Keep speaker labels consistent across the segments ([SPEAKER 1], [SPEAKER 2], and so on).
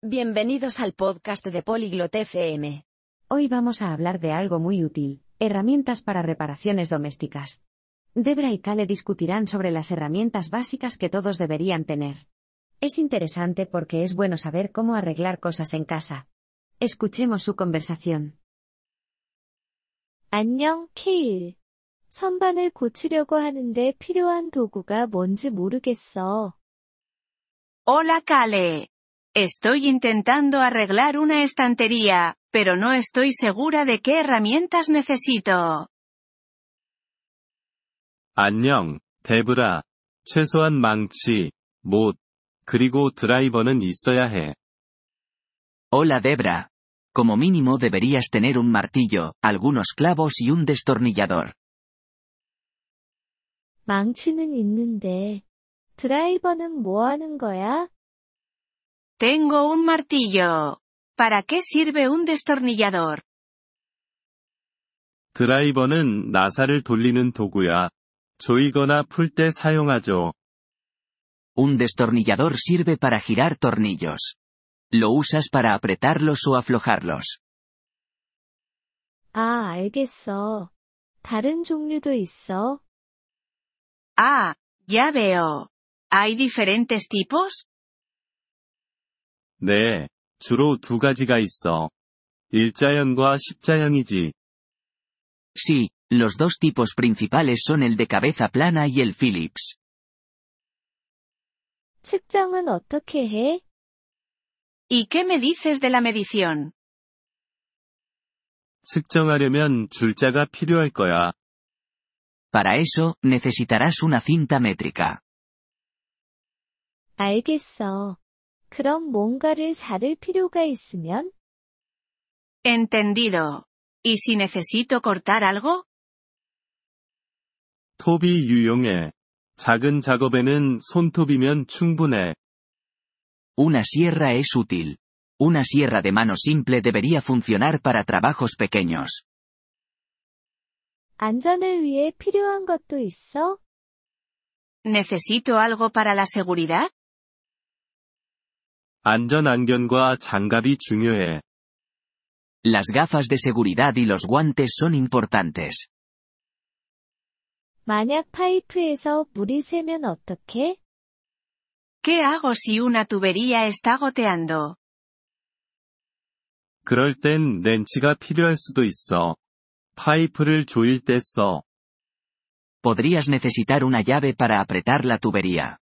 [SPEAKER 1] Bienvenidos al podcast de Polyglot FM.
[SPEAKER 2] Hoy vamos a hablar de algo muy útil, herramientas para reparaciones domésticas. Debra y Kale discutirán sobre las herramientas básicas que todos deberían tener. Es interesante porque es bueno saber cómo arreglar cosas en casa. Escuchemos su conversación.
[SPEAKER 3] 안녕, 케일. 선반을 고치려고 하는데 필요한 도구가 뭔지 모르겠어.
[SPEAKER 4] Hola Kale. Estoy intentando arreglar una estantería, pero no estoy segura de qué herramientas necesito.
[SPEAKER 5] 안녕, 데브라. 최소한 망치, 못, 그리고 드라이버는 있어야 해.
[SPEAKER 6] Hola Debra. Como mínimo deberías tener un martillo, algunos clavos y un destornillador.
[SPEAKER 3] 망치는 있는데. 드라이버는 뭐 하는 거야?
[SPEAKER 4] Tengo un martillo. ¿Para qué sirve un destornillador?
[SPEAKER 5] 드라이버는 나사를 돌리는 도구야. 조이거나 풀 때 사용하죠.
[SPEAKER 6] Un destornillador sirve para girar tornillos. Lo usas para apretarlos o aflojarlos.
[SPEAKER 3] 아, 알겠어. 다른 종류도 있어?
[SPEAKER 4] Ah, ya veo. ¿Hay diferentes tipos?
[SPEAKER 5] 네, 주로 두 가지가 있어. 일자형과 십자형이지.
[SPEAKER 6] Sí, los dos tipos principales son el de cabeza plana y el Phillips.
[SPEAKER 3] 측정은 어떻게 해?
[SPEAKER 4] ¿Y qué me dices de la medición?
[SPEAKER 5] 측정하려면 줄자가 필요할 거야.
[SPEAKER 6] Para eso, necesitarás una cinta métrica.
[SPEAKER 3] 알겠어. 그럼 뭔가를 자를 필요가 있으면?
[SPEAKER 4] Entendido. ¿Y si necesito cortar algo?
[SPEAKER 5] 톱이 유용해. 작은 작업에는 손톱이면 충분해.
[SPEAKER 6] Una sierra es útil. Una sierra de mano simple debería funcionar para trabajos pequeños.
[SPEAKER 3] 안전을 위해 필요한 것도 있어?
[SPEAKER 4] ¿Necesito algo para la seguridad?
[SPEAKER 5] 안전 안경과 장갑이 중요해.
[SPEAKER 6] Las gafas de seguridad y los guantes son importantes.
[SPEAKER 3] 만약 파이프에서 물이 새면 어떡해?
[SPEAKER 4] ¿Qué hago si una tubería está goteando?
[SPEAKER 5] 그럴 땐 렌치가 필요할 수도 있어. 파이프를 조일 때 써.
[SPEAKER 6] Podrías necesitar una llave para apretar la tubería.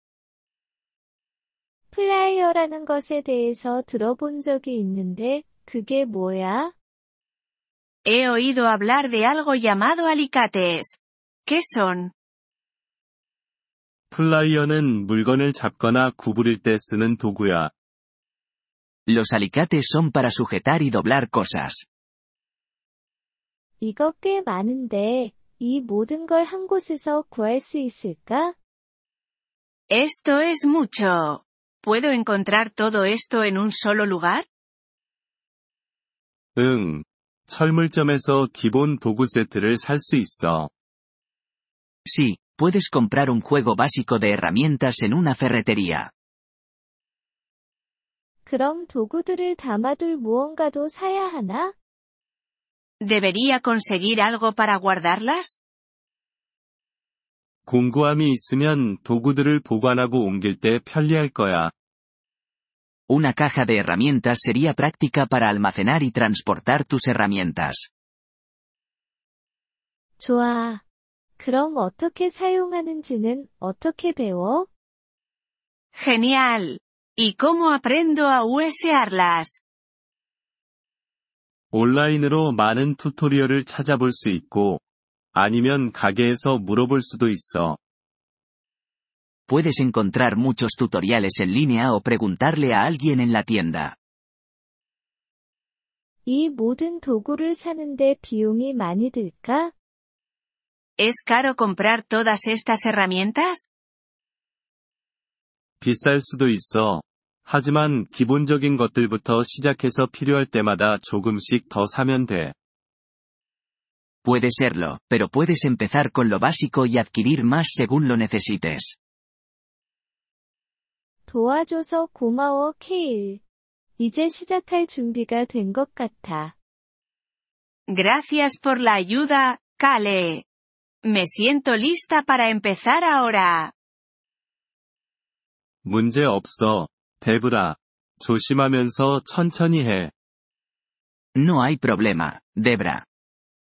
[SPEAKER 3] 플라이어라는 것에 대해서 들어본 적이 있는데, 그게 뭐야?
[SPEAKER 4] He oído hablar de algo llamado alicates. ¿Qué son?
[SPEAKER 5] 플라이어는 물건을 잡거나 구부릴 때 쓰는 도구야.
[SPEAKER 6] Los alicates son para sujetar y doblar cosas.
[SPEAKER 3] 이거 꽤 많은데, 이 모든 걸 한 곳에서 구할 수 있을까?
[SPEAKER 4] Esto es mucho. ¿Puedo encontrar todo esto en un solo lugar?
[SPEAKER 5] 응. 철물점에서 기본 도구 세트를 살 수 있어.
[SPEAKER 6] Sí, puedes comprar un juego básico de herramientas en una ferretería.
[SPEAKER 3] 그럼 도구들을 담아둘 무언가도 사야 하나?
[SPEAKER 4] ¿Debería conseguir algo para guardarlas?
[SPEAKER 5] 공구함이 있으면 도구들을 보관하고 옮길 때 편리할 거야.
[SPEAKER 6] Una caja de herramientas sería práctica para almacenar y transportar tus herramientas.
[SPEAKER 3] 좋아. 그럼 어떻게 사용하는지는 어떻게 배워?
[SPEAKER 4] Genial. ¿Y cómo aprendo a usearlas?
[SPEAKER 5] 온라인으로 많은 튜토리얼을 찾아볼 수 있고, 아니면 가게에서 물어볼 수도 있어.
[SPEAKER 6] Puedes encontrar muchos tutoriales en línea o preguntarle a alguien en la tienda.
[SPEAKER 3] 이 모든 도구를 사는데 비용이 많이 들까?
[SPEAKER 4] ¿Es caro comprar todas estas herramientas?
[SPEAKER 5] 비쌀 수도 있어. 하지만 기본적인 것들부터 시작해서 필요할 때마다 조금씩 더 사면 돼.
[SPEAKER 6] Puede serlo, pero puedes empezar con lo básico y adquirir más según lo necesites.
[SPEAKER 3] 도와줘서 고마워, 케일. 이제 시작할 준비가 된 것 같아.
[SPEAKER 4] Gracias por la ayuda, Kale. Me siento lista para empezar ahora.
[SPEAKER 5] 문제 없어, 데브라. 조심하면서 천천히 해.
[SPEAKER 6] No hay problema, Debra.